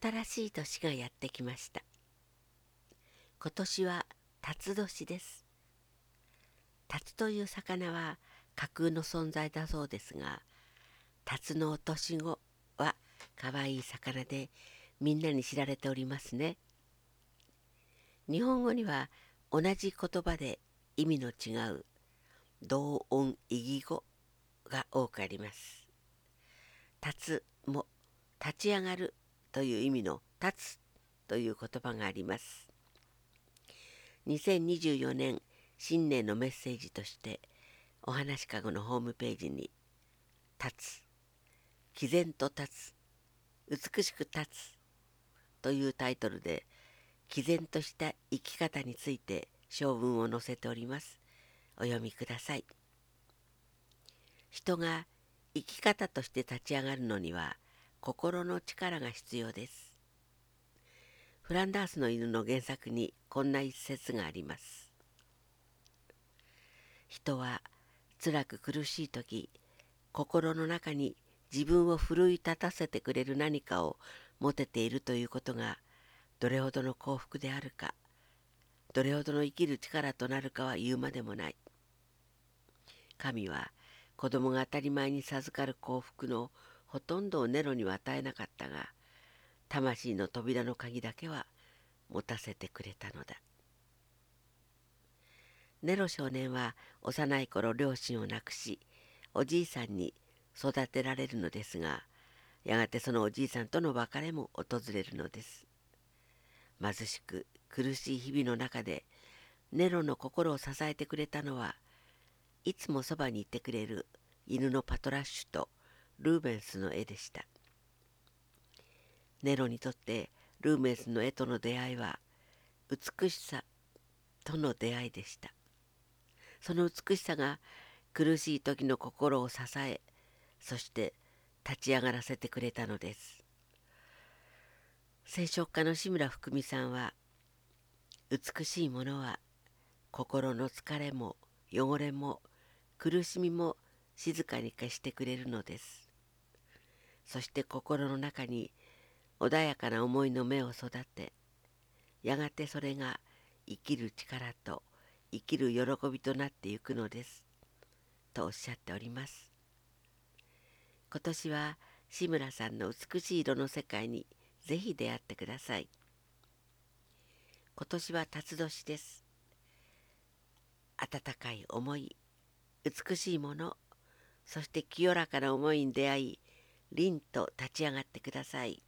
新しい年がやってきました。今年は辰年です。辰という魚は架空の存在だそうですが辰の落とし子はかわいい魚でみんなに知られておりますね。日本語には同じ言葉で意味の違う同音異義語が多くあります。立つも立ち上がるという意味の立つという言葉があります2024年新年のメッセージとしてお話かごのホームページに「立つ」「毅然と立つ」「美しく立つ」というタイトルで毅然とした生き方について小文を載せております。お読みください。人が生き方として立ち上がるのには心の力が必要です。フランダースの犬の原作にこんな一節があります。人は辛く苦しい時心の中に自分を奮い立たせてくれる何かを持てているということがどれほどの幸福であるかどれほどの生きる力となるかは言うまでもない神は子供が当たり前に授かる幸福のほとんどをネロには与えなかったが魂の扉の鍵だけは持たせてくれたのだ。ネロ少年は幼い頃両親を亡くしおじいさんに育てられるのですがやがてそのおじいさんとの別れも訪れるのです。貧しく苦しい日々の中でネロの心を支えてくれたのはいつもそばにいてくれる犬のパトラッシュとルーベンスの絵でした。ネロにとってルーベンスの絵との出会いは美しさとの出会いでした。その美しさが苦しい時の心を支えそして立ち上がらせてくれたのです。聖書家の志村福美さんは美しいものは心の疲れも汚れも苦しみも静かに消してくれるのです。そして心の中に穏やかな思いの芽を育てやがてそれが生きる力と生きる喜びとなっていくのですとおっしゃっております。今年は志村さんの美しい色の世界にぜひ出会ってください。今年は辰年です。温かい思い美しいものそして清らかな思いに出会い凛と立ち上がってください。